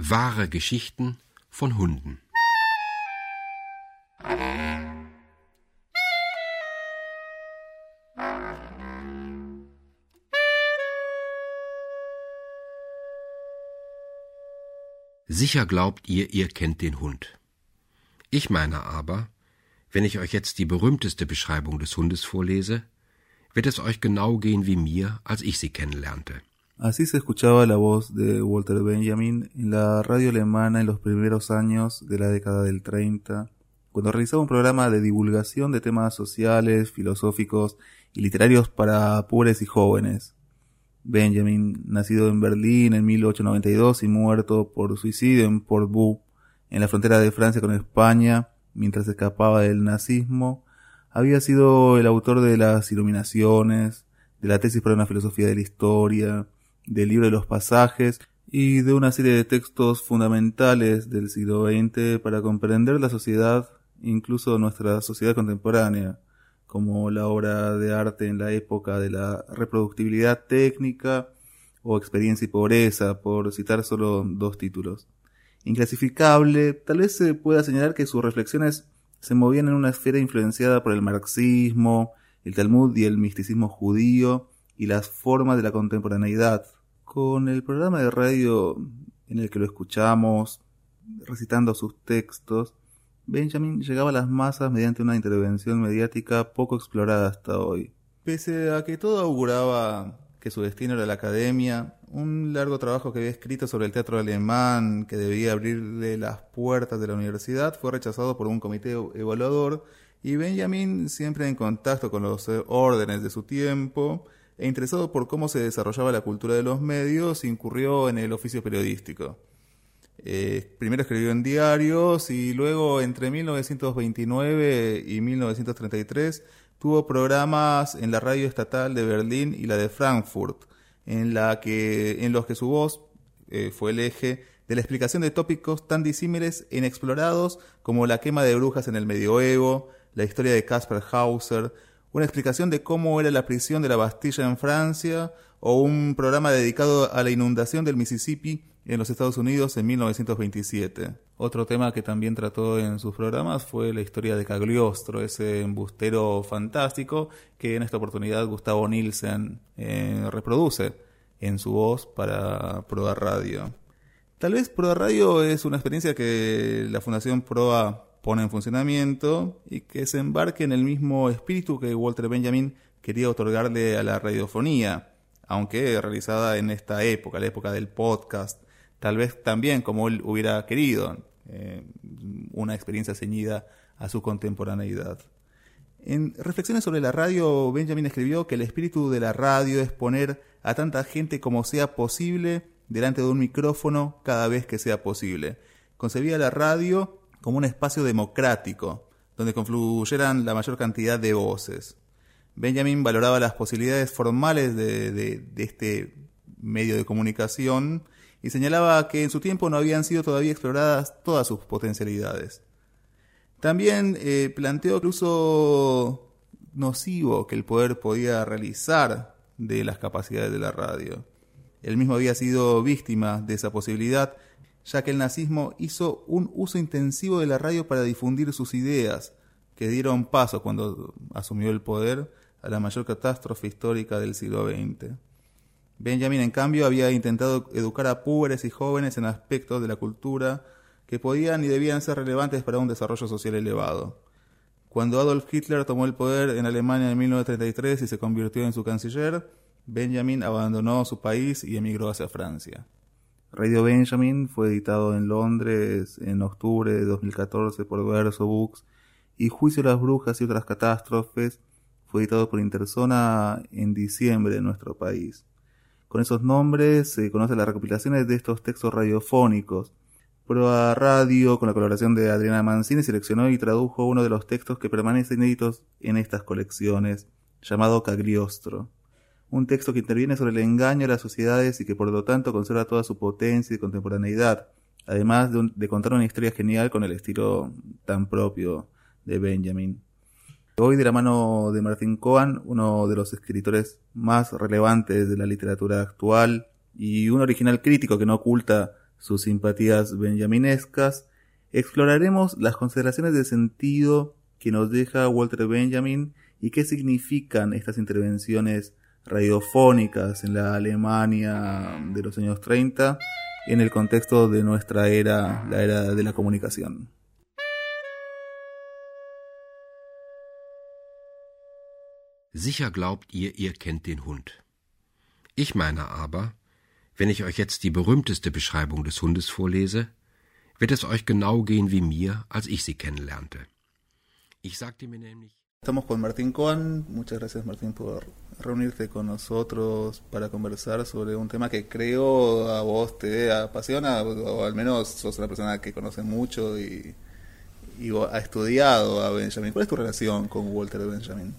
Wahre Geschichten von Hunden. Sicher glaubt ihr, ihr kennt den Hund. Ich meine aber, wenn ich euch jetzt die berühmteste Beschreibung des Hundes vorlese, wird es euch genau gehen wie mir, als ich sie kennenlernte. Así se escuchaba la voz de Walter Benjamin en la radio alemana en los primeros años de la década del 30, cuando realizaba un programa de divulgación de temas sociales, filosóficos y literarios para pobres y jóvenes. Benjamin, nacido en Berlín en 1892 y muerto por suicidio en Portbou, en la frontera de Francia con España, mientras escapaba del nazismo, había sido el autor de las Iluminaciones, de la tesis para una filosofía de la historia, del libro de los pasajes y de una serie de textos fundamentales del siglo XX para comprender la sociedad, incluso nuestra sociedad contemporánea, como la obra de arte en la época de la reproductibilidad técnica o experiencia y pobreza, por citar solo dos títulos. Inclasificable, tal vez se pueda señalar que sus reflexiones se movían en una esfera influenciada por el marxismo, el Talmud y el misticismo judío y las formas de la contemporaneidad. Con el programa de radio en el que lo escuchamos, recitando sus textos, Benjamin llegaba a las masas mediante una intervención mediática poco explorada hasta hoy. Pese a que todo auguraba que su destino era la academia, un largo trabajo que había escrito sobre el teatro alemán que debía abrirle las puertas de la universidad fue rechazado por un comité evaluador y Benjamin, siempre en contacto con los órdenes de su tiempo e interesado por cómo se desarrollaba la cultura de los medios, incurrió en el oficio periodístico. Eh, primero escribió en diarios y luego entre 1929 y 1933 tuvo programas en la radio estatal de Berlín y la de Frankfurt, en, la que, los que su voz eh, fue el eje de la explicación de tópicos tan disímiles e inexplorados como la quema de brujas en el medioevo, la historia de Caspar Hauser, una explicación de cómo era la prisión de la Bastilla en Francia o un programa dedicado a la inundación del Mississippi en los Estados Unidos en 1927. Otro tema que también trató en sus programas fue la historia de Cagliostro, ese embustero fantástico que en esta oportunidad Gustavo Nielsen eh, reproduce en su voz para Proa Radio. Tal vez Proa Radio es una experiencia que la Fundación Proa pone en funcionamiento y que se embarque en el mismo espíritu que Walter Benjamin quería otorgarle a la radiofonía, aunque realizada en esta época, la época del podcast, tal vez también como él hubiera querido, eh, una experiencia ceñida a su contemporaneidad. En Reflexiones sobre la radio, Benjamin escribió que el espíritu de la radio es poner a tanta gente como sea posible delante de un micrófono cada vez que sea posible. Concebía la radio como un espacio democrático, donde confluyeran la mayor cantidad de voces. Benjamin valoraba las posibilidades formales de, este medio de comunicación y señalaba que en su tiempo no habían sido todavía exploradas todas sus potencialidades. También eh, planteó el uso nocivo que el poder podía realizar de las capacidades de la radio. Él mismo había sido víctima de esa posibilidad ya que el nazismo hizo un uso intensivo de la radio para difundir sus ideas, que dieron paso cuando asumió el poder a la mayor catástrofe histórica del siglo XX. Benjamin, en cambio, había intentado educar a pobres y jóvenes en aspectos de la cultura que podían y debían ser relevantes para un desarrollo social elevado. Cuando Adolf Hitler tomó el poder en Alemania en 1933 y se convirtió en su canciller, Benjamin abandonó su país y emigró hacia Francia. Radio Benjamin fue editado en Londres en octubre de 2014 por Verso Books y Juicio de las Brujas y otras catástrofes fue editado por Interzona en diciembre en nuestro país. Con esos nombres se conocen las recopilaciones de estos textos radiofónicos. Proa Radio, con la colaboración de Adriana Mancini, seleccionó y tradujo uno de los textos que permanecen inéditos en estas colecciones, llamado Cagliostro un texto que interviene sobre el engaño de las sociedades y que por lo tanto conserva toda su potencia y contemporaneidad, además de, contar una historia genial con el estilo tan propio de Benjamin. Hoy de la mano de Martin Cohen, uno de los escritores más relevantes de la literatura actual y un original crítico que no oculta sus simpatías benjaminescas, exploraremos las consideraciones de sentido que nos deja Walter Benjamin y qué significan estas intervenciones radiofónicas en la Alemania de los años 30 en el contexto de nuestra era, la era de la comunicación. Sicher glaubt ihr, ihr kennt den Hund. Ich meine aber, wenn ich euch jetzt die berühmteste Beschreibung des Hundes vorlese, wird es euch genau gehen wie mir, als ich sie kennenlernte. Ich sagte mir nämlich. Estamos con Martín Cohen. Muchas gracias, Martín, por reunirte con nosotros para conversar sobre un tema que creo a vos te apasiona, o al menos sos una persona que conoce mucho y, ha estudiado a Benjamin. ¿Cuál es tu relación con Walter Benjamin?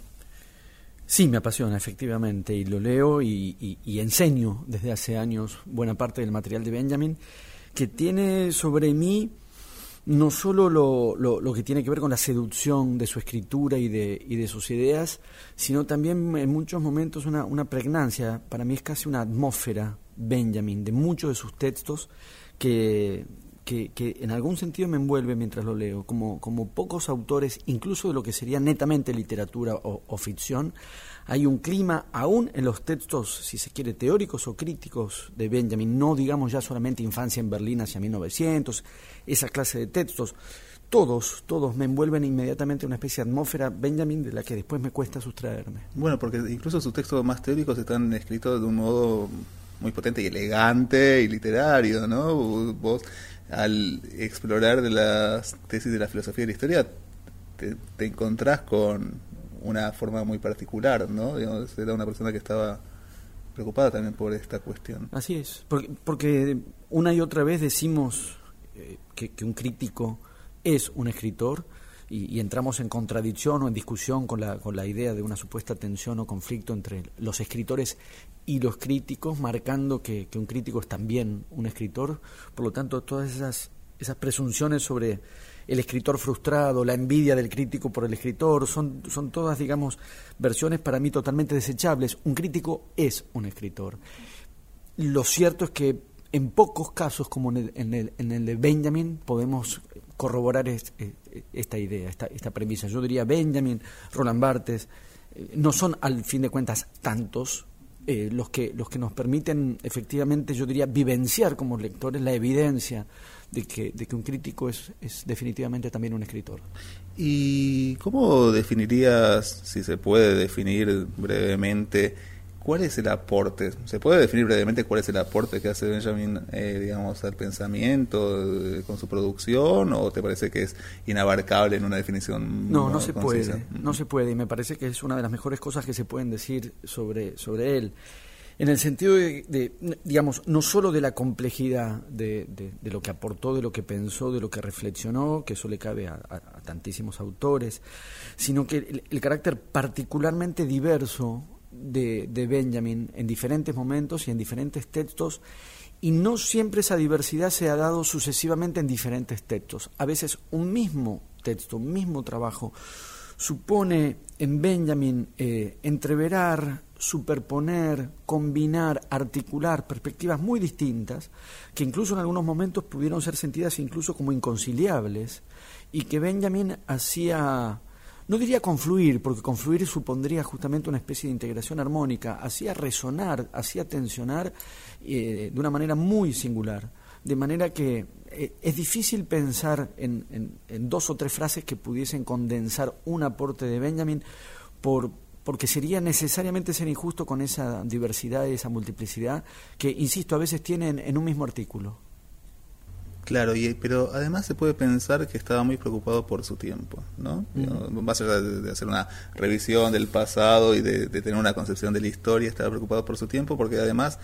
Sí, me apasiona, efectivamente, y lo leo y, enseño desde hace años buena parte del material de Benjamin, que tiene sobre mí no solo lo, lo, que tiene que ver con la seducción de su escritura y de, y de sus ideas, sino también en muchos momentos una, una pregnancia, para mí es casi una atmósfera Benjamin, de muchos de sus textos que que, en algún sentido me envuelve mientras lo leo, como, como pocos autores, incluso de lo que sería netamente literatura o, ficción, hay un clima, aún en los textos, si se quiere, teóricos o críticos de Benjamin, no digamos ya solamente Infancia en Berlín hacia 1900, esa clase de textos, todos, todos me envuelven inmediatamente una especie de atmósfera Benjamin de la que después me cuesta sustraerme. Bueno, porque incluso sus textos más teóricos están escritos de un modo muy potente y elegante y literario, ¿no? Vos al explorar de las tesis de la filosofía de la historia, te, encontrás con una forma muy particular, ¿no? era una persona que estaba preocupada también por esta cuestión. Así es, porque, porque una y otra vez decimos eh, que, que un crítico es un escritor, y, entramos en contradicción o en discusión con la, con la idea de una supuesta tensión o conflicto entre los escritores y los críticos, marcando que, un crítico es también un escritor. Por lo tanto, todas esas, esas presunciones sobre el escritor frustrado, la envidia del crítico por el escritor, son, son todas, digamos, versiones para mí totalmente desechables. Un crítico es un escritor. Lo cierto es que en pocos casos, como en el, en el, en el de Benjamin, podemos corroborar eh, esta idea, esta, esta premisa. Yo diría Benjamin, Roland Barthes, eh, no son al fin de cuentas tantos eh, los, que, los que nos permiten efectivamente, yo diría, vivenciar como lectores la evidencia de que, de que un crítico es, es definitivamente también un escritor. ¿Y cómo definirías, si se puede definir brevemente, ¿Cuál es el aporte? ¿Se puede definir brevemente cuál es el aporte que hace Benjamin, eh, digamos, al pensamiento eh, con su producción? ¿O te parece que es inabarcable en una definición? No, no se puede, no se puede. Y me parece que es una de las mejores cosas que se pueden decir sobre, sobre él. En el sentido de, digamos, no solo de la complejidad de, de, lo que aportó, de lo que pensó, de lo que reflexionó, que eso le cabe a, tantísimos autores, sino que el carácter particularmente diverso de, de, Benjamin en diferentes momentos y en diferentes textos, y no siempre esa diversidad se ha dado sucesivamente en diferentes textos. A veces un mismo texto, un mismo trabajo, supone en Benjamin eh, entreverar, superponer, combinar, articular perspectivas muy distintas, que incluso en algunos momentos pudieron ser sentidas incluso como inconciliables, y que Benjamin hacía no diría confluir, porque confluir supondría justamente una especie de integración armónica, hacía resonar, hacía tensionar eh, de una manera muy singular, de manera que es difícil pensar en, dos o tres frases que pudiesen condensar un aporte de Benjamin por, porque sería necesariamente ser injusto con esa diversidad y esa multiplicidad que, insisto, a veces tienen en un mismo artículo. Claro, y, pero además se puede pensar que estaba muy preocupado por su tiempo, ¿no? Más allá de, hacer una revisión del pasado y de, tener una concepción de la historia, estaba preocupado por su tiempo porque además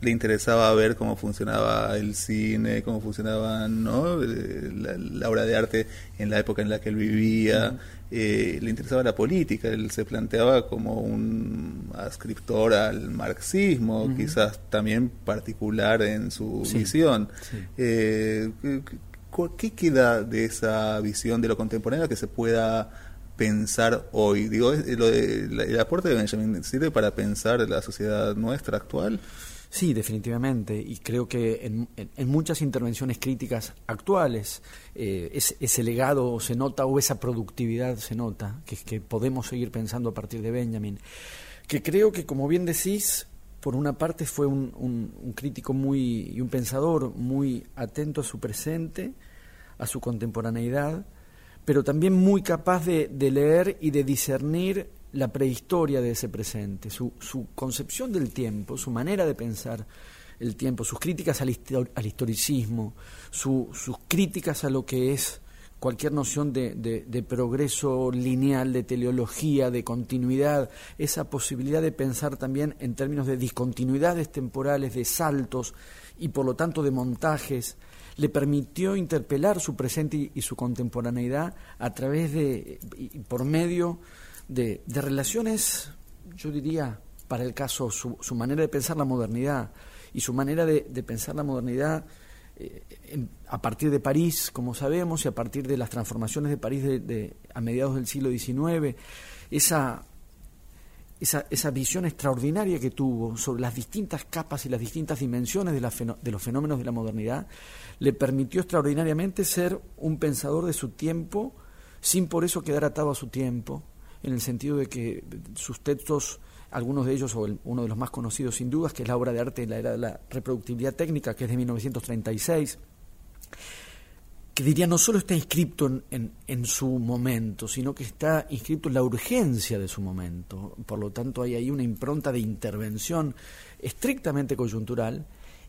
le interesaba ver cómo funcionaba el cine, cómo funcionaba ¿no? Eh, la, obra de arte en la época en la que él vivía, eh, le interesaba la política, él se planteaba como un ascriptor al marxismo, quizás también particular en su visión. Eh, ¿Qué queda de esa visión de lo contemporáneo que se pueda pensar hoy? Digo, lo de, el aporte de Benjamin sirve para pensar la sociedad nuestra actual. Sí, definitivamente. Y creo que en, muchas intervenciones críticas actuales eh, ese, legado se nota o esa productividad se nota, que, podemos seguir pensando a partir de Benjamin. Que creo que, como bien decís, por una parte fue un, crítico muy y un pensador muy atento a su presente, a su contemporaneidad, pero también muy capaz de leer y de discernir la prehistoria de ese presente, su, su, concepción del tiempo, su manera de pensar el tiempo, sus críticas al, historicismo, sus críticas a lo que es cualquier noción de, de, progreso lineal, de teleología, de continuidad, esa posibilidad de pensar también en términos de discontinuidades temporales, de saltos y por lo tanto de montajes, le permitió interpelar su presente y, su contemporaneidad a través de, y por medio de, relaciones, yo diría, para el caso, su, manera de pensar la modernidad y su manera de, de pensar la modernidad eh, a partir de París, como sabemos, y a partir de las transformaciones de París de, a mediados del siglo XIX, esa, esa, esa, visión extraordinaria que tuvo sobre las distintas capas y las distintas dimensiones de, de los fenómenos de la modernidad, le permitió extraordinariamente ser un pensador de su tiempo, sin por eso quedar atado a su tiempo, en el sentido de que sus textos algunos de ellos, o uno de los más conocidos sin dudas, que es la obra de arte en la era de la reproductividad técnica, que es de 1936, que diría no solo está inscrito en, en, su momento, sino que está inscrito en la urgencia de su momento. Por lo tanto, hay ahí una impronta de intervención estrictamente coyuntural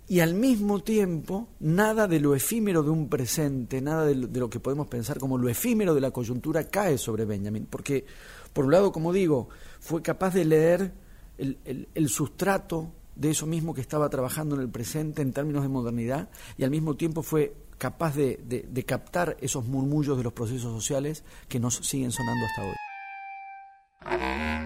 y al mismo tiempo nada de lo efímero de un presente, nada de lo que podemos pensar como lo efímero de la coyuntura cae sobre Benjamin, porque por un lado, como digo, fue capaz de leer el, sustrato de eso mismo que estaba trabajando en el presente en términos de modernidad y al mismo tiempo fue capaz de, de, captar esos murmullos de los procesos sociales que nos siguen sonando hasta hoy.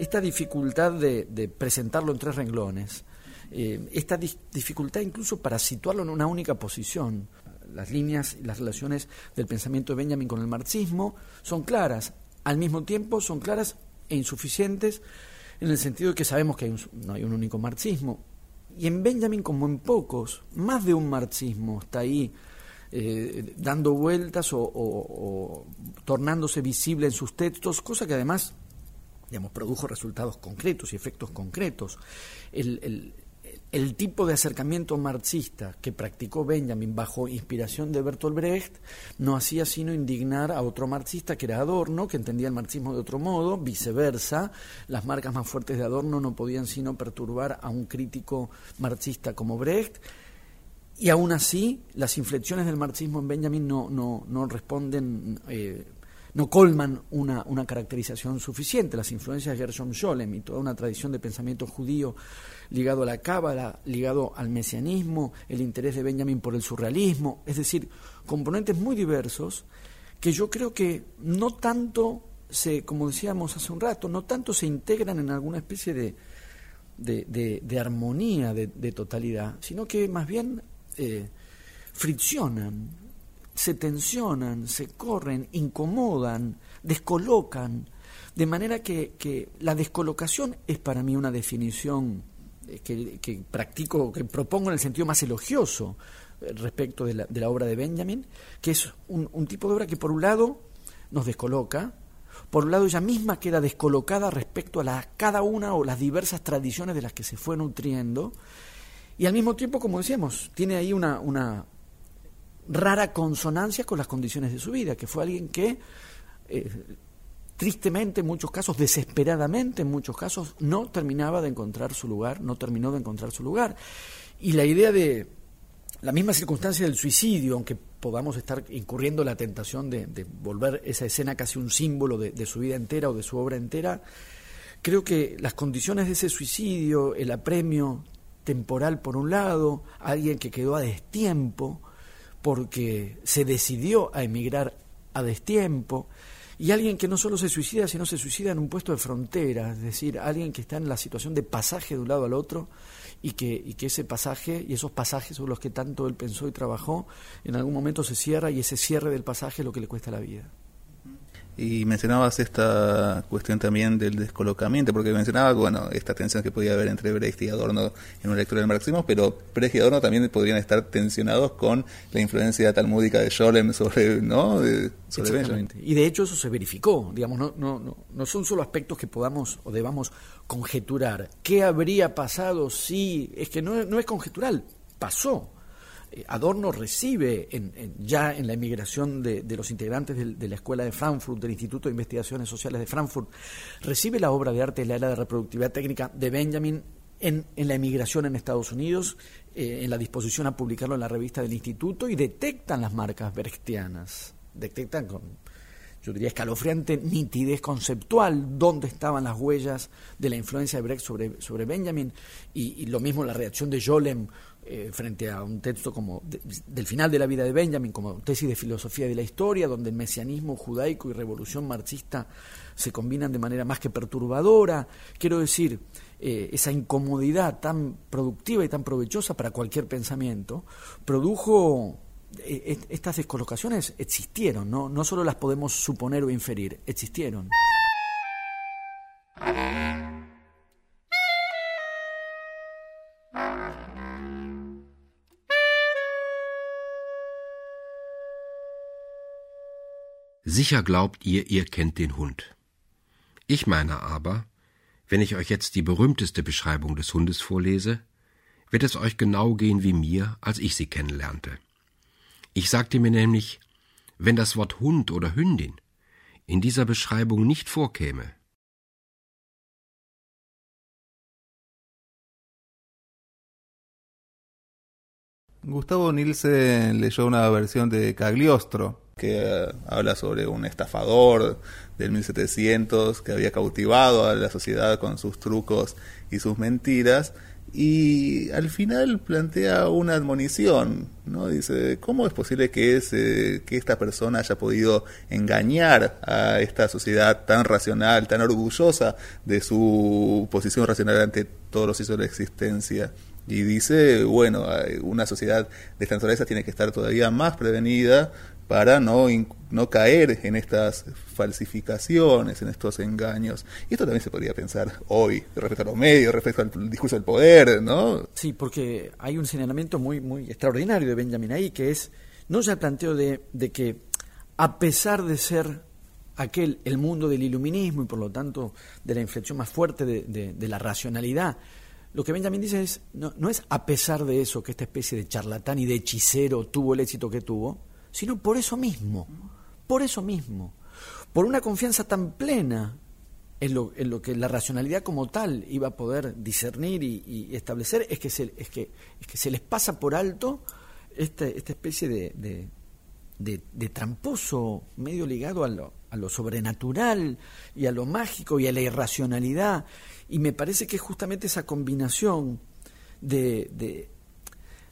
Esta dificultad de, presentarlo en tres renglones, eh, esta dificultad incluso para situarlo en una única posición. Las líneas y las relaciones del pensamiento de Benjamin con el marxismo son claras, al mismo tiempo son claras e insuficientes en el sentido de que sabemos que no hay un único marxismo. Y en Benjamin, como en pocos, más de un marxismo está ahí eh, dando vueltas o, tornándose visible en sus textos, cosa que además digamos, produjo resultados concretos y efectos concretos. el, tipo de acercamiento marxista que practicó Benjamin bajo inspiración de Bertolt Brecht no hacía sino indignar a otro marxista que era Adorno, que entendía el marxismo de otro modo, viceversa, las marcas más fuertes de Adorno no podían sino perturbar a un crítico marxista como Brecht, y aún así las inflexiones del marxismo en Benjamin no, no, no responden... Eh, no colman una, una, caracterización suficiente. Las influencias de Gershom Scholem y toda una tradición de pensamiento judío ligado a la cábala, ligado al mesianismo, el interés de Benjamin por el surrealismo, es decir, componentes muy diversos que yo creo que no tanto se, como decíamos hace un rato, no tanto se integran en alguna especie de, de, armonía, de, totalidad, sino que más bien eh, friccionan, se tensionan, se corren, incomodan, descolocan, de manera que, que la descolocación es para mí una definición que, practico, que propongo en el sentido más elogioso eh, respecto de la, de la obra de Benjamin, que es un, tipo de obra que por un lado nos descoloca, por un lado ella misma queda descolocada respecto a la, cada una o las diversas tradiciones de las que se fue nutriendo, y al mismo tiempo, como decíamos, tiene ahí una, una rara consonancia con las condiciones de su vida, que fue alguien que eh, tristemente en muchos casos, desesperadamente en muchos casos, no terminaba de encontrar su lugar, no terminó de encontrar su lugar. Y la idea de la misma circunstancia del suicidio, aunque podamos estar incurriendo en la tentación de, volver esa escena casi un símbolo de, de, su vida entera o de su obra entera, creo que las condiciones de ese suicidio, el apremio temporal por un lado, alguien que quedó a destiempo porque se decidió a emigrar a destiempo, y alguien que no solo se suicida, sino se suicida en un puesto de frontera, es decir, alguien que está en la situación de pasaje de un lado al otro y que, y que ese pasaje y esos pasajes sobre los que tanto él pensó y trabajó, en algún momento se cierra y ese cierre del pasaje es lo que le cuesta la vida. Y mencionabas esta cuestión también del descolocamiento, porque mencionabas, bueno, esta tensión que podía haber entre Brecht y Adorno en una lectura del marxismo, pero Brecht y Adorno también podrían estar tensionados con la influencia talmúdica de Scholem sobre, ¿no? sobre Y de hecho eso se verificó, digamos, no, no, no, no son solo aspectos que podamos o debamos conjeturar. ¿Qué habría pasado si...? Es que no, no es conjetural, pasó. Eh, Adorno recibe ya en la emigración de, los integrantes de, la Escuela de Frankfurt, del Instituto de Investigaciones Sociales de Frankfurt, recibe la obra de arte de la era de reproductividad técnica de Benjamin en, la emigración en Estados Unidos, eh, en la disposición a publicarlo en la revista del Instituto y detectan las marcas brechtianas, detectan con, yo diría, escalofriante nitidez conceptual dónde estaban las huellas de la influencia de Brecht sobre, sobre Benjamin y, y lo mismo la reacción de Jolem eh, frente a un texto como del final de la vida de Benjamin, como tesis de filosofía de la historia, donde el mesianismo judaico y revolución marxista se combinan de manera más que perturbadora. Quiero decir, eh, esa incomodidad tan productiva y tan provechosa para cualquier pensamiento, produjo eh, estas descolocaciones existieron, ¿no? no solo las podemos suponer o inferir, existieron. Sicher glaubt ihr, ihr kennt den Hund. Ich meine aber, wenn ich euch jetzt die berühmteste Beschreibung des Hundes vorlese, wird es euch genau gehen wie mir, als ich sie kennenlernte. Ich sagte mir nämlich, wenn das Wort Hund oder Hündin in dieser Beschreibung nicht vorkäme, Gustavo Nielsen leyó una versión de Cagliostro, que habla sobre un estafador del 1700 que había cautivado a la sociedad con sus trucos y sus mentiras y al final plantea una admonición, ¿no? Dice, ¿cómo es posible que, ese, que esta persona haya podido engañar a esta sociedad tan racional, tan orgullosa de su posición racional ante todos los hechos de la existencia? Y dice, bueno, una sociedad de esta naturaleza tiene que estar todavía más prevenida para no, no caer en estas falsificaciones, en estos engaños. Y esto también se podría pensar hoy respecto a los medios, respecto al discurso del poder, ¿no? Sí, porque hay un señalamiento muy, muy extraordinario de Benjamin ahí, que es, no ya el planteo de, de que a pesar de ser aquel el mundo del iluminismo y por lo tanto de la inflexión más fuerte de, de, la racionalidad, lo que Benjamin dice es, no, no es a pesar de eso que esta especie de charlatán y de hechicero tuvo el éxito que tuvo, sino por eso mismo, por eso mismo, por una confianza tan plena en lo, en lo que la racionalidad como tal iba a poder discernir y, establecer, es que, se, es, que, es que se les pasa por alto esta, esta especie de, de, tramposo medio ligado a lo, a lo sobrenatural y a lo mágico y a la irracionalidad. Y me parece que es justamente esa combinación de,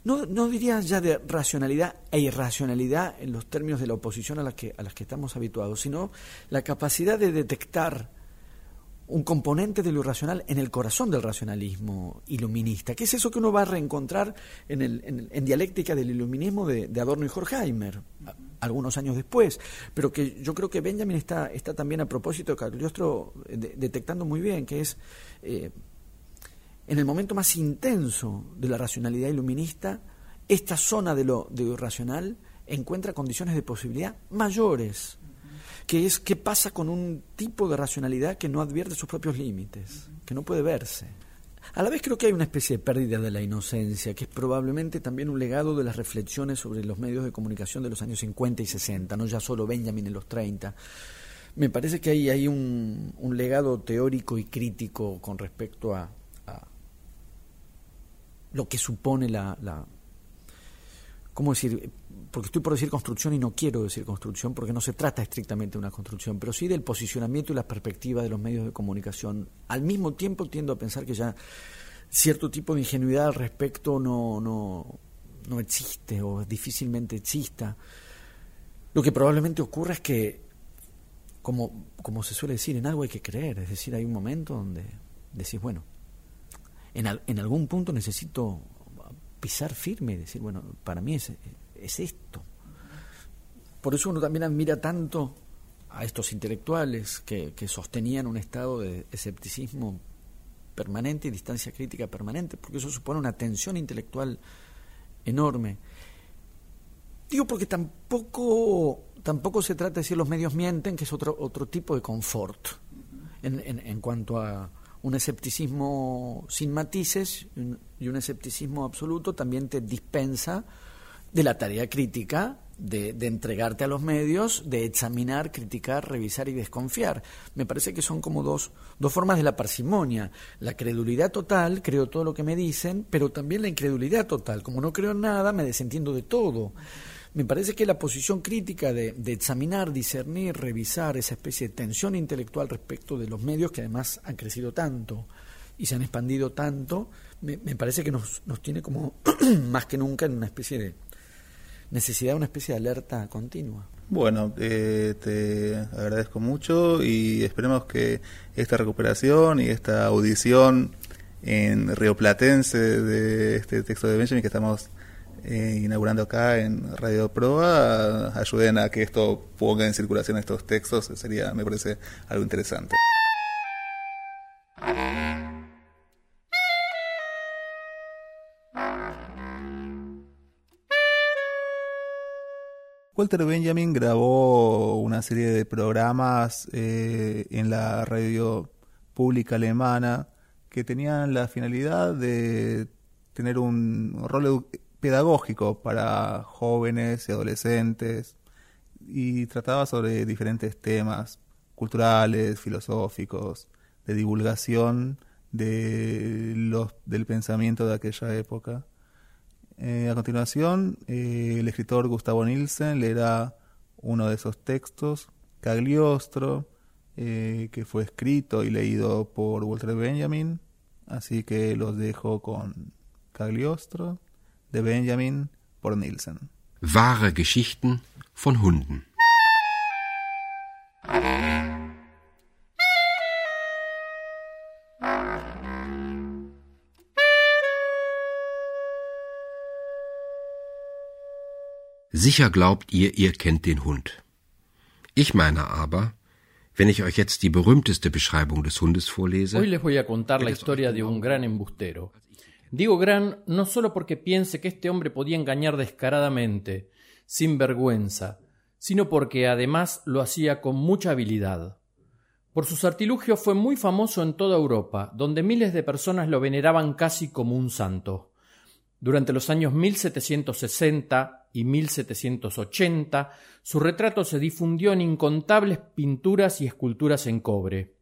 no, no diría ya de racionalidad e irracionalidad en los términos de la oposición a las que, a que estamos habituados, sino la capacidad de detectar un componente de lo irracional en el corazón del racionalismo iluminista, que es eso que uno va a reencontrar en, el, en, dialéctica del iluminismo de, Adorno y Horkheimer, algunos años después, pero que yo creo que Benjamin está, está también a propósito de Cagliostro detectando muy bien, que es eh, en el momento más intenso de la racionalidad iluminista, esta zona de lo, de irracional encuentra condiciones de posibilidad mayores, que es qué pasa con un tipo de racionalidad que no advierte sus propios límites, que no puede verse. A la vez creo que hay una especie de pérdida de la inocencia, que es probablemente también un legado de las reflexiones sobre los medios de comunicación de los años 50 y 60, no ya solo Benjamin en los 30. Me parece que hay, hay un, un legado teórico y crítico con respecto a, lo que supone la, la ¿cómo decir? Porque estoy por decir construcción y no quiero decir construcción porque no se trata estrictamente de una construcción, pero sí del posicionamiento y la perspectiva de los medios de comunicación. Al mismo tiempo tiendo a pensar que ya cierto tipo de ingenuidad al respecto no, no, no existe o difícilmente exista. Lo que probablemente ocurra es que, como, como se suele decir, en algo hay que creer, es decir, hay un momento donde decís, bueno, en, algún punto necesito pisar firme y decir, bueno, para mí es, es esto. Por eso uno también admira tanto a estos intelectuales que, que sostenían un estado de escepticismo permanente y distancia crítica permanente, porque eso supone una tensión intelectual enorme. Digo porque tampoco, tampoco se trata de decir los medios mienten, que es otro, otro tipo de confort en, en, cuanto a un escepticismo sin matices y un escepticismo absoluto también te dispensa de la tarea crítica de, entregarte a los medios, de examinar, criticar, revisar y desconfiar. Me parece que son como dos, dos formas de la parsimonia. La credulidad total, creo todo lo que me dicen, pero también la incredulidad total. Como no creo en nada, me desentiendo de todo. Me parece que la posición crítica de, de, examinar, discernir, revisar esa especie de tensión intelectual respecto de los medios que además han crecido tanto y se han expandido tanto, me, me parece que nos, nos tiene como más que nunca en una especie de, necesidad una especie de alerta continua. Bueno, eh, te agradezco mucho y esperemos que esta recuperación y esta audición en rioplatense de este texto de Benjamin que estamos eh, inaugurando acá en Radio Proa ayuden a que esto ponga en circulación estos textos, sería, me parece, algo interesante. Walter Benjamin grabó una serie de programas eh, en la radio pública alemana que tenían la finalidad de tener un rol pedagógico para jóvenes y adolescentes y trataba sobre diferentes temas culturales, filosóficos, de divulgación de los, del pensamiento de aquella época. Eh, a continuación, eh, el escritor Gustavo Nielsen leerá uno de esos textos, Cagliostro, eh, que fue escrito y leído por Walter Benjamin. Así que los dejo con Cagliostro de Benjamin por Nielsen. Wahre Geschichten von Hunden. Sicher glaubt ihr, ihr kennt den Hund. Ich meine aber, wenn ich euch jetzt die berühmteste Beschreibung des Hundes vorlese. Hoy les voy a contar la historia de un gran embustero. Digo gran no solo porque piense que este hombre podía engañar descaradamente, sin vergüenza, sino porque además lo hacía con mucha habilidad. Por sus artilugios fue muy famoso en toda Europa, donde miles de personas lo veneraban casi como un santo. Durante los años 1760 y 1780, su retrato se difundió en incontables pinturas y esculturas en cobre.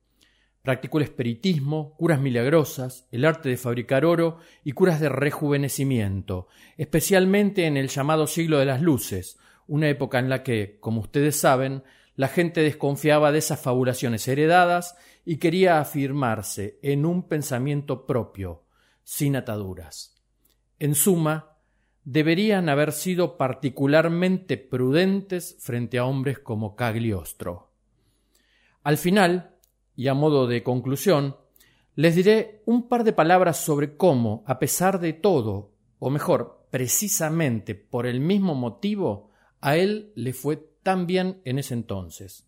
Practicó el espiritismo, curas milagrosas, el arte de fabricar oro y curas de rejuvenecimiento, especialmente en el llamado siglo de las luces, una época en la que, como ustedes saben, la gente desconfiaba de esas fabulaciones heredadas y quería afirmarse en un pensamiento propio, sin ataduras. En suma, deberían haber sido particularmente prudentes frente a hombres como Cagliostro. Al final, y a modo de conclusión, les diré un par de palabras sobre cómo, a pesar de todo, o mejor, precisamente por el mismo motivo, a él le fue tan bien en ese entonces.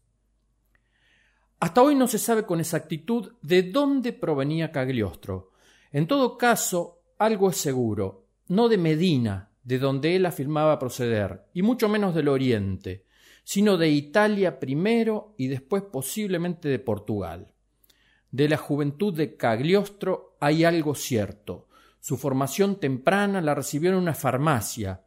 Hasta hoy no se sabe con exactitud de dónde provenía Cagliostro. En todo caso, algo es seguro, no de Medina, de donde él afirmaba proceder, y mucho menos del Oriente, sino de Italia primero y después posiblemente de Portugal. De la juventud de Cagliostro hay algo cierto. Su formación temprana la recibió en una farmacia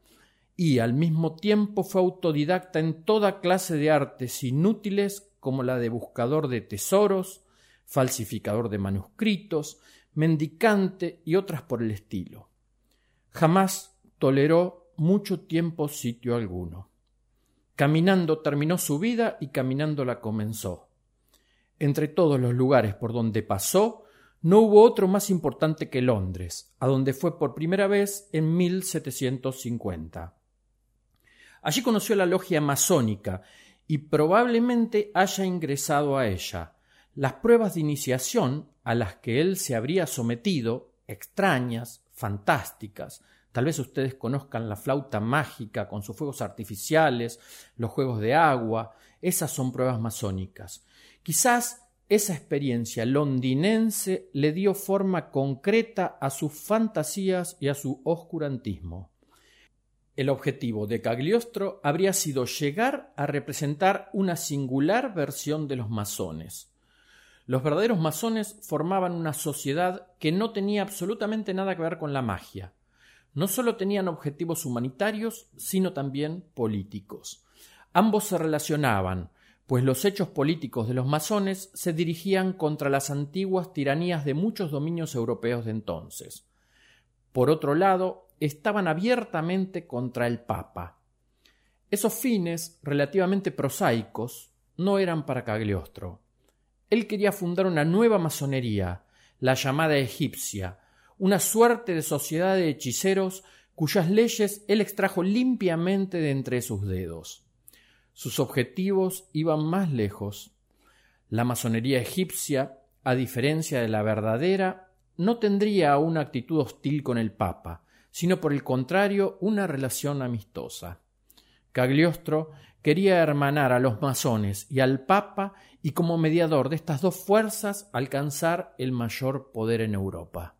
y al mismo tiempo fue autodidacta en toda clase de artes inútiles como la de buscador de tesoros, falsificador de manuscritos, mendicante y otras por el estilo. Jamás toleró mucho tiempo sitio alguno. Caminando terminó su vida y caminando la comenzó. Entre todos los lugares por donde pasó, no hubo otro más importante que Londres, a donde fue por primera vez en 1750. Allí conoció la logia masónica y probablemente haya ingresado a ella. Las pruebas de iniciación a las que él se habría sometido extrañas, fantásticas. Tal vez ustedes conozcan la flauta mágica con sus fuegos artificiales, los juegos de agua, esas son pruebas masónicas. Quizás esa experiencia londinense le dio forma concreta a sus fantasías y a su oscurantismo. El objetivo de Cagliostro habría sido llegar a representar una singular versión de los masones. Los verdaderos masones formaban una sociedad que no tenía absolutamente nada que ver con la magia. No solo tenían objetivos humanitarios, sino también políticos. Ambos se relacionaban, pues los hechos políticos de los masones se dirigían contra las antiguas tiranías de muchos dominios europeos de entonces. Por otro lado, estaban abiertamente contra el Papa. Esos fines, relativamente prosaicos, no eran para Cagliostro. Él quería fundar una nueva masonería, la llamada egipcia, una suerte de sociedad de hechiceros cuyas leyes él extrajo limpiamente de entre sus dedos. Sus objetivos iban más lejos. La masonería egipcia, a diferencia de la verdadera, no tendría una actitud hostil con el Papa, sino por el contrario una relación amistosa. Cagliostro quería hermanar a los masones y al Papa y como mediador de estas dos fuerzas alcanzar el mayor poder en Europa.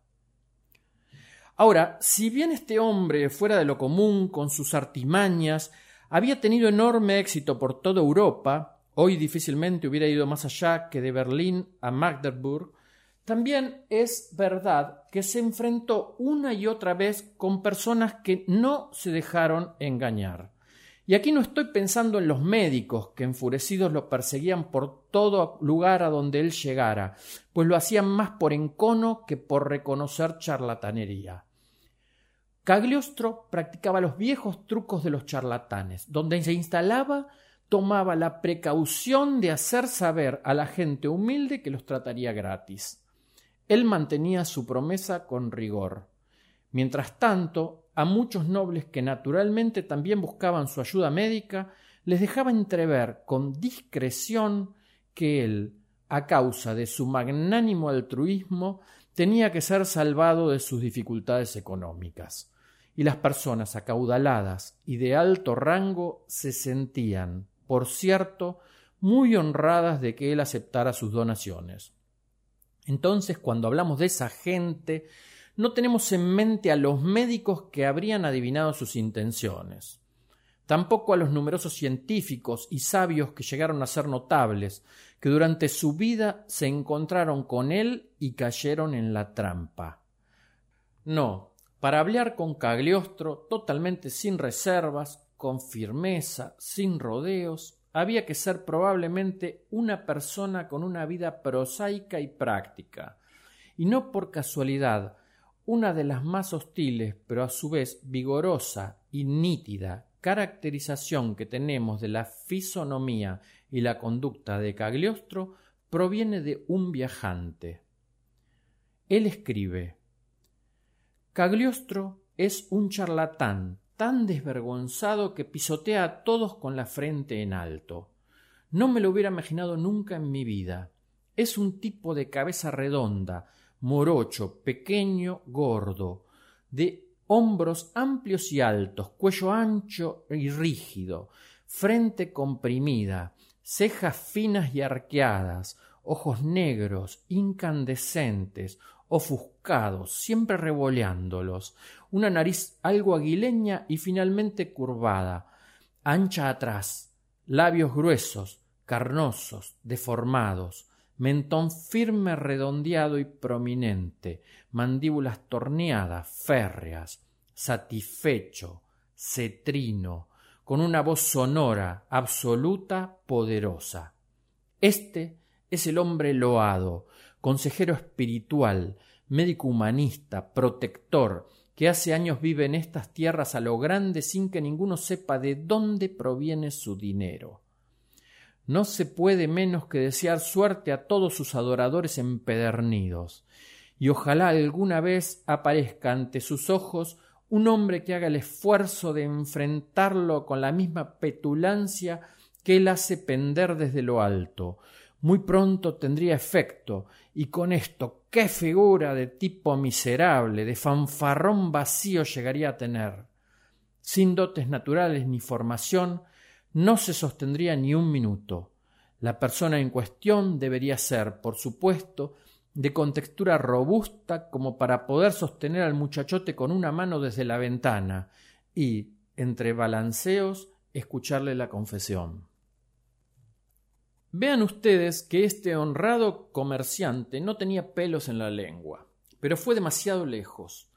Ahora, si bien este hombre fuera de lo común con sus artimañas, había tenido enorme éxito por toda Europa, hoy difícilmente hubiera ido más allá que de Berlín a Magdeburg, también es verdad que se enfrentó una y otra vez con personas que no se dejaron engañar. Y aquí no estoy pensando en los médicos que enfurecidos lo perseguían por todo lugar a donde él llegara, pues lo hacían más por encono que por reconocer charlatanería. Cagliostro practicaba los viejos trucos de los charlatanes, donde se instalaba tomaba la precaución de hacer saber a la gente humilde que los trataría gratis. Él mantenía su promesa con rigor. Mientras tanto, a muchos nobles que naturalmente también buscaban su ayuda médica, les dejaba entrever con discreción que él, a causa de su magnánimo altruismo, tenía que ser salvado de sus dificultades económicas. Y las personas acaudaladas y de alto rango se sentían, por cierto, muy honradas de que él aceptara sus donaciones. Entonces, cuando hablamos de esa gente, no tenemos en mente a los médicos que habrían adivinado sus intenciones, tampoco a los numerosos científicos y sabios que llegaron a ser notables, que durante su vida se encontraron con él y cayeron en la trampa. No, para hablar con Cagliostro totalmente sin reservas, con firmeza, sin rodeos, había que ser probablemente una persona con una vida prosaica y práctica, y no por casualidad una de las más hostiles, pero a su vez vigorosa y nítida caracterización que tenemos de la fisonomía y la conducta de Cagliostro proviene de un viajante. Él escribe Cagliostro es un charlatán tan desvergonzado que pisotea a todos con la frente en alto. No me lo hubiera imaginado nunca en mi vida. Es un tipo de cabeza redonda, morocho, pequeño, gordo, de hombros amplios y altos, cuello ancho y rígido, frente comprimida, cejas finas y arqueadas, ojos negros, incandescentes, ofuscados, siempre revoleándolos, una nariz algo aguileña y finalmente curvada, ancha atrás, labios gruesos, carnosos, deformados, mentón firme, redondeado y prominente, mandíbulas torneadas, férreas, satisfecho, cetrino, con una voz sonora, absoluta, poderosa. Este es el hombre loado, consejero espiritual, médico humanista, protector, que hace años vive en estas tierras a lo grande sin que ninguno sepa de dónde proviene su dinero. No se puede menos que desear suerte a todos sus adoradores empedernidos, y ojalá alguna vez aparezca ante sus ojos un hombre que haga el esfuerzo de enfrentarlo con la misma petulancia que él hace pender desde lo alto, muy pronto tendría efecto, y con esto qué figura de tipo miserable, de fanfarrón vacío llegaría a tener. Sin dotes naturales ni formación, no se sostendría ni un minuto. La persona en cuestión debería ser, por supuesto, de contextura robusta como para poder sostener al muchachote con una mano desde la ventana y, entre balanceos, escucharle la confesión. Vean ustedes que este honrado comerciante no tenía pelos en la lengua, pero fue demasiado lejos,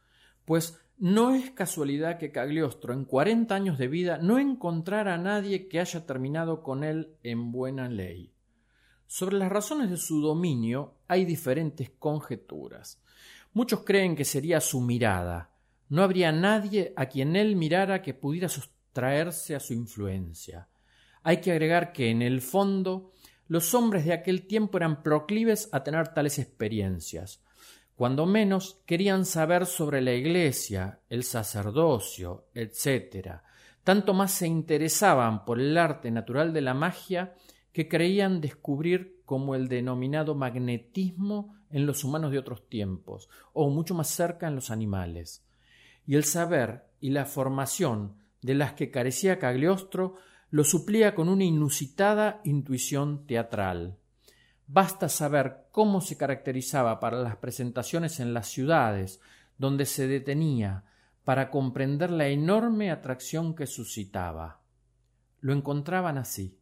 pues no es casualidad que Cagliostro en cuarenta años de vida no encontrara a nadie que haya terminado con él en buena ley. Sobre las razones de su dominio hay diferentes conjeturas. Muchos creen que sería su mirada. No habría nadie a quien él mirara que pudiera sustraerse a su influencia. Hay que agregar que, en el fondo, los hombres de aquel tiempo eran proclives a tener tales experiencias. Cuando menos querían saber sobre la Iglesia, el sacerdocio, etc. Tanto más se interesaban por el arte natural de la magia que creían descubrir como el denominado magnetismo en los humanos de otros tiempos, o mucho más cerca en los animales. Y el saber y la formación de las que carecía Cagliostro lo suplía con una inusitada intuición teatral. Basta saber cómo se caracterizaba para las presentaciones en las ciudades donde se detenía para comprender la enorme atracción que suscitaba. Lo encontraban así,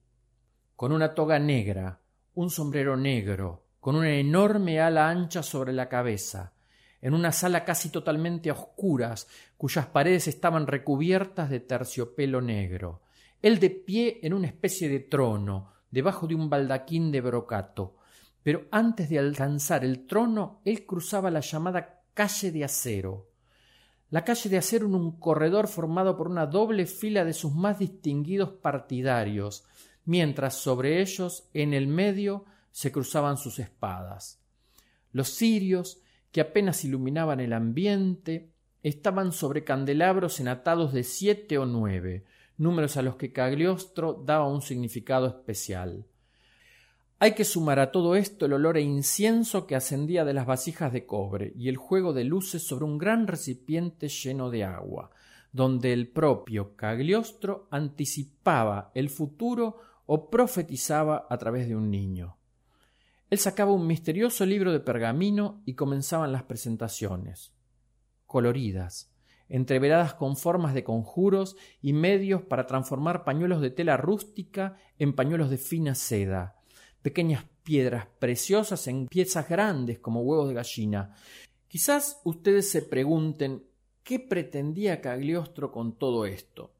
con una toga negra, un sombrero negro, con una enorme ala ancha sobre la cabeza, en una sala casi totalmente a oscuras, cuyas paredes estaban recubiertas de terciopelo negro, él de pie en una especie de trono, debajo de un baldaquín de brocato. Pero antes de alcanzar el trono, él cruzaba la llamada calle de acero. La calle de acero en un corredor formado por una doble fila de sus más distinguidos partidarios, mientras sobre ellos, en el medio, se cruzaban sus espadas. Los cirios, que apenas iluminaban el ambiente, estaban sobre candelabros enatados de siete o nueve, números a los que Cagliostro daba un significado especial. Hay que sumar a todo esto el olor e incienso que ascendía de las vasijas de cobre y el juego de luces sobre un gran recipiente lleno de agua, donde el propio Cagliostro anticipaba el futuro o profetizaba a través de un niño. Él sacaba un misterioso libro de pergamino y comenzaban las presentaciones, coloridas, entreveradas con formas de conjuros y medios para transformar pañuelos de tela rústica en pañuelos de fina seda, pequeñas piedras preciosas en piezas grandes como huevos de gallina. Quizás ustedes se pregunten qué pretendía Cagliostro con todo esto.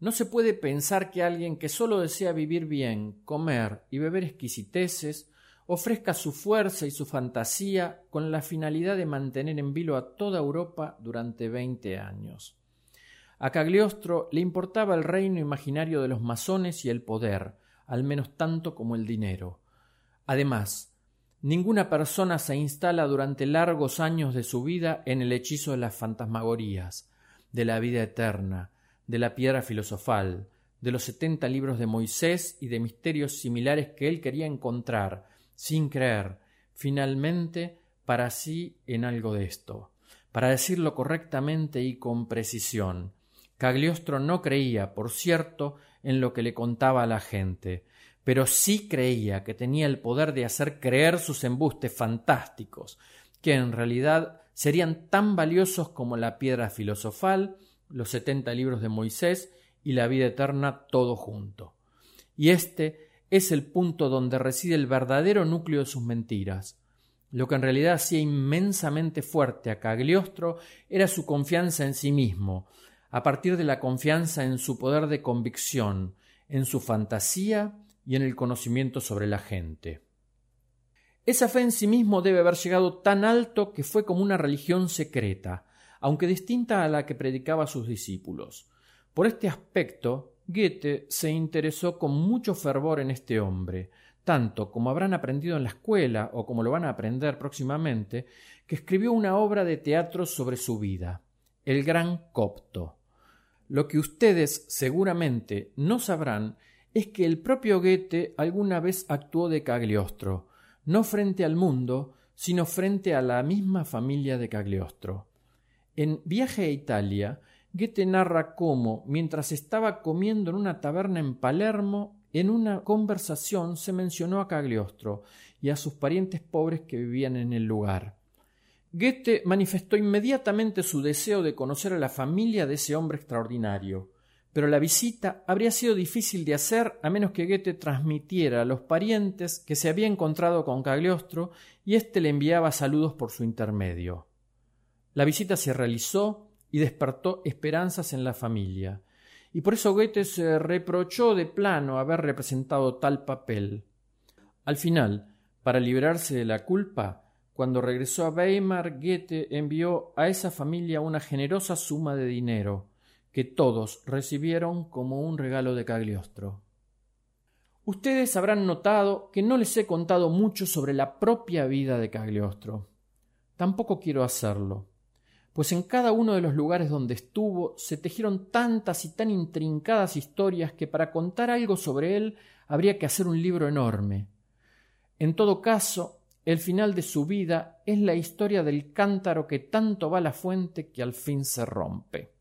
No se puede pensar que alguien que solo desea vivir bien, comer y beber exquisiteces, ofrezca su fuerza y su fantasía con la finalidad de mantener en vilo a toda Europa durante veinte años. A Cagliostro le importaba el reino imaginario de los masones y el poder, al menos tanto como el dinero. Además, ninguna persona se instala durante largos años de su vida en el hechizo de las fantasmagorías, de la vida eterna, de la piedra filosofal, de los setenta libros de Moisés y de misterios similares que él quería encontrar, sin creer, finalmente, para sí en algo de esto. Para decirlo correctamente y con precisión, Cagliostro no creía, por cierto, en lo que le contaba a la gente, pero sí creía que tenía el poder de hacer creer sus embustes fantásticos, que en realidad serían tan valiosos como la piedra filosofal, los setenta libros de Moisés y la vida eterna todo junto. Y este es el punto donde reside el verdadero núcleo de sus mentiras. Lo que en realidad hacía inmensamente fuerte a Cagliostro era su confianza en sí mismo, a partir de la confianza en su poder de convicción, en su fantasía y en el conocimiento sobre la gente. Esa fe en sí mismo debe haber llegado tan alto que fue como una religión secreta, aunque distinta a la que predicaba a sus discípulos. Por este aspecto, Goethe se interesó con mucho fervor en este hombre, tanto como habrán aprendido en la escuela o como lo van a aprender próximamente, que escribió una obra de teatro sobre su vida, El Gran Copto. Lo que ustedes seguramente no sabrán es que el propio Goethe alguna vez actuó de Cagliostro, no frente al mundo, sino frente a la misma familia de Cagliostro. En Viaje a Italia, Goethe narra cómo, mientras estaba comiendo en una taberna en Palermo, en una conversación se mencionó a Cagliostro y a sus parientes pobres que vivían en el lugar. Goethe manifestó inmediatamente su deseo de conocer a la familia de ese hombre extraordinario, pero la visita habría sido difícil de hacer a menos que Goethe transmitiera a los parientes que se había encontrado con Cagliostro y éste le enviaba saludos por su intermedio. La visita se realizó y despertó esperanzas en la familia, y por eso Goethe se reprochó de plano haber representado tal papel. Al final, para librarse de la culpa, cuando regresó a Weimar, Goethe envió a esa familia una generosa suma de dinero, que todos recibieron como un regalo de Cagliostro. Ustedes habrán notado que no les he contado mucho sobre la propia vida de Cagliostro. Tampoco quiero hacerlo, pues en cada uno de los lugares donde estuvo se tejieron tantas y tan intrincadas historias que para contar algo sobre él habría que hacer un libro enorme. En todo caso, el final de su vida es la historia del cántaro que tanto va a la fuente que al fin se rompe.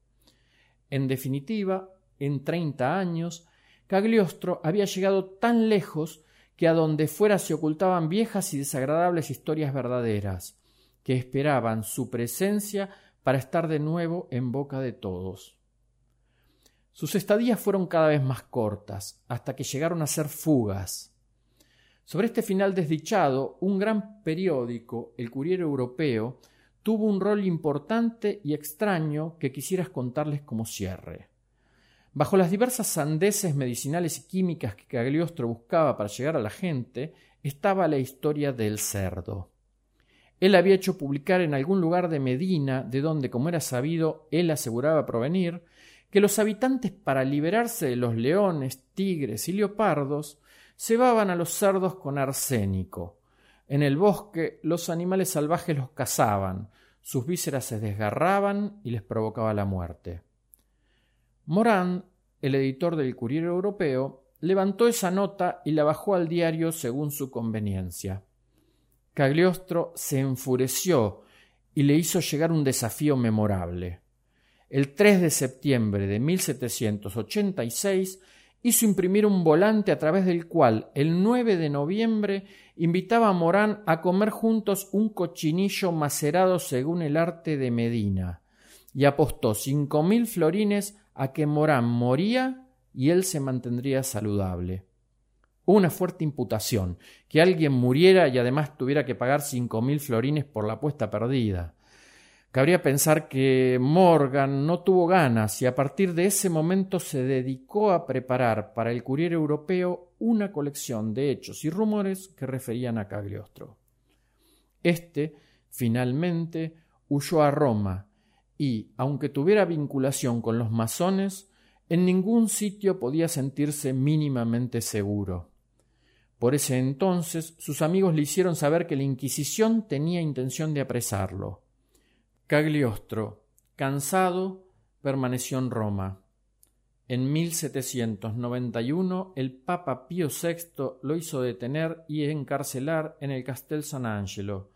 En definitiva, en treinta años, Cagliostro había llegado tan lejos que a donde fuera se ocultaban viejas y desagradables historias verdaderas, que esperaban su presencia para estar de nuevo en boca de todos. Sus estadías fueron cada vez más cortas, hasta que llegaron a ser fugas, sobre este final desdichado, un gran periódico, el Curiero Europeo, tuvo un rol importante y extraño que quisieras contarles como cierre. Bajo las diversas sandeces medicinales y químicas que Cagliostro buscaba para llegar a la gente, estaba la historia del cerdo. Él había hecho publicar en algún lugar de Medina, de donde, como era sabido, él aseguraba provenir, que los habitantes, para liberarse de los leones, tigres y leopardos, cebaban a los cerdos con arsénico. En el bosque los animales salvajes los cazaban, sus vísceras se desgarraban y les provocaba la muerte. Morán, el editor del Curiero Europeo, levantó esa nota y la bajó al diario según su conveniencia. Cagliostro se enfureció y le hizo llegar un desafío memorable. El 3 de septiembre de 1786 hizo imprimir un volante a través del cual el 9 de noviembre invitaba a Morán a comer juntos un cochinillo macerado según el arte de Medina, y apostó cinco mil florines a que Morán moría y él se mantendría saludable. Una fuerte imputación, que alguien muriera y además tuviera que pagar cinco mil florines por la apuesta perdida. Cabría pensar que Morgan no tuvo ganas y a partir de ese momento se dedicó a preparar para el Curiero Europeo una colección de hechos y rumores que referían a Cagliostro. Este, finalmente, huyó a Roma y, aunque tuviera vinculación con los masones, en ningún sitio podía sentirse mínimamente seguro. Por ese entonces sus amigos le hicieron saber que la Inquisición tenía intención de apresarlo Cagliostro, cansado, permaneció en Roma. En 1791 el Papa Pío VI lo hizo detener y encarcelar en el Castel San Angelo.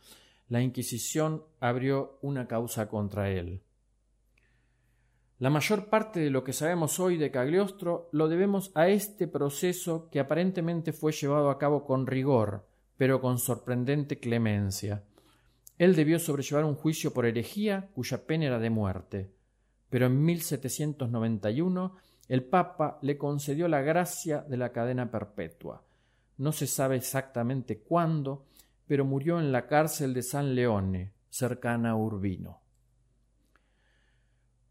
La Inquisición abrió una causa contra él. La mayor parte de lo que sabemos hoy de Cagliostro lo debemos a este proceso que aparentemente fue llevado a cabo con rigor, pero con sorprendente clemencia. Él debió sobrellevar un juicio por herejía cuya pena era de muerte, pero en 1791 el Papa le concedió la gracia de la cadena perpetua. No se sabe exactamente cuándo, pero murió en la cárcel de San Leone, cercana a Urbino.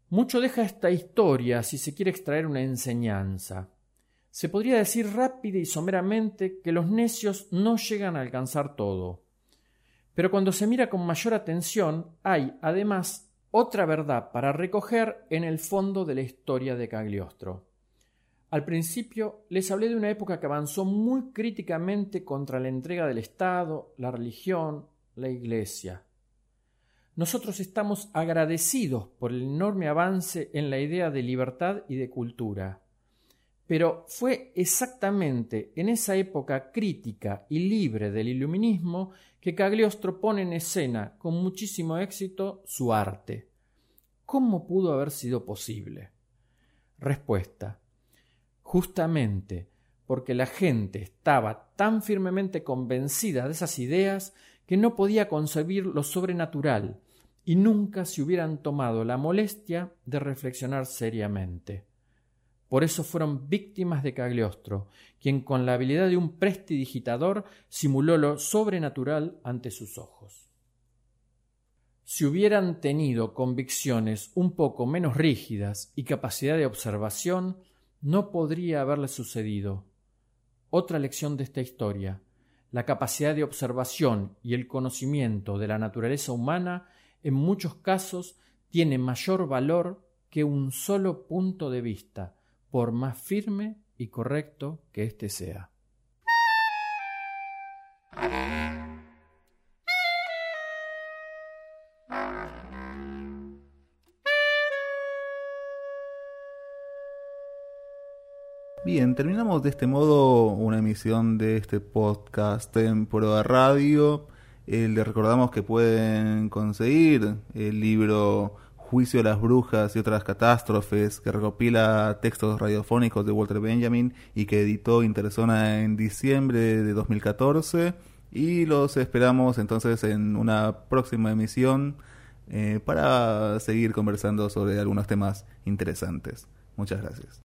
Mucho deja esta historia si se quiere extraer una enseñanza. Se podría decir rápida y someramente que los necios no llegan a alcanzar todo. Pero cuando se mira con mayor atención, hay, además, otra verdad para recoger en el fondo de la historia de Cagliostro. Al principio les hablé de una época que avanzó muy críticamente contra la entrega del Estado, la religión, la Iglesia. Nosotros estamos agradecidos por el enorme avance en la idea de libertad y de cultura. Pero fue exactamente en esa época crítica y libre del iluminismo que Cagliostro pone en escena con muchísimo éxito su arte. ¿Cómo pudo haber sido posible? Respuesta. Justamente porque la gente estaba tan firmemente convencida de esas ideas que no podía concebir lo sobrenatural y nunca se hubieran tomado la molestia de reflexionar seriamente. Por eso fueron víctimas de Cagliostro, quien con la habilidad de un prestidigitador simuló lo sobrenatural ante sus ojos. Si hubieran tenido convicciones un poco menos rígidas y capacidad de observación, no podría haberle sucedido. Otra lección de esta historia. La capacidad de observación y el conocimiento de la naturaleza humana en muchos casos tiene mayor valor que un solo punto de vista, por más firme y correcto que éste sea. Bien, terminamos de este modo una emisión de este podcast Prueba Radio. Eh, les recordamos que pueden conseguir el libro Juicio de las Brujas y otras catástrofes, que recopila textos radiofónicos de Walter Benjamin y que editó Interzona en diciembre de 2014. Y los esperamos entonces en una próxima emisión eh, para seguir conversando sobre algunos temas interesantes. Muchas gracias.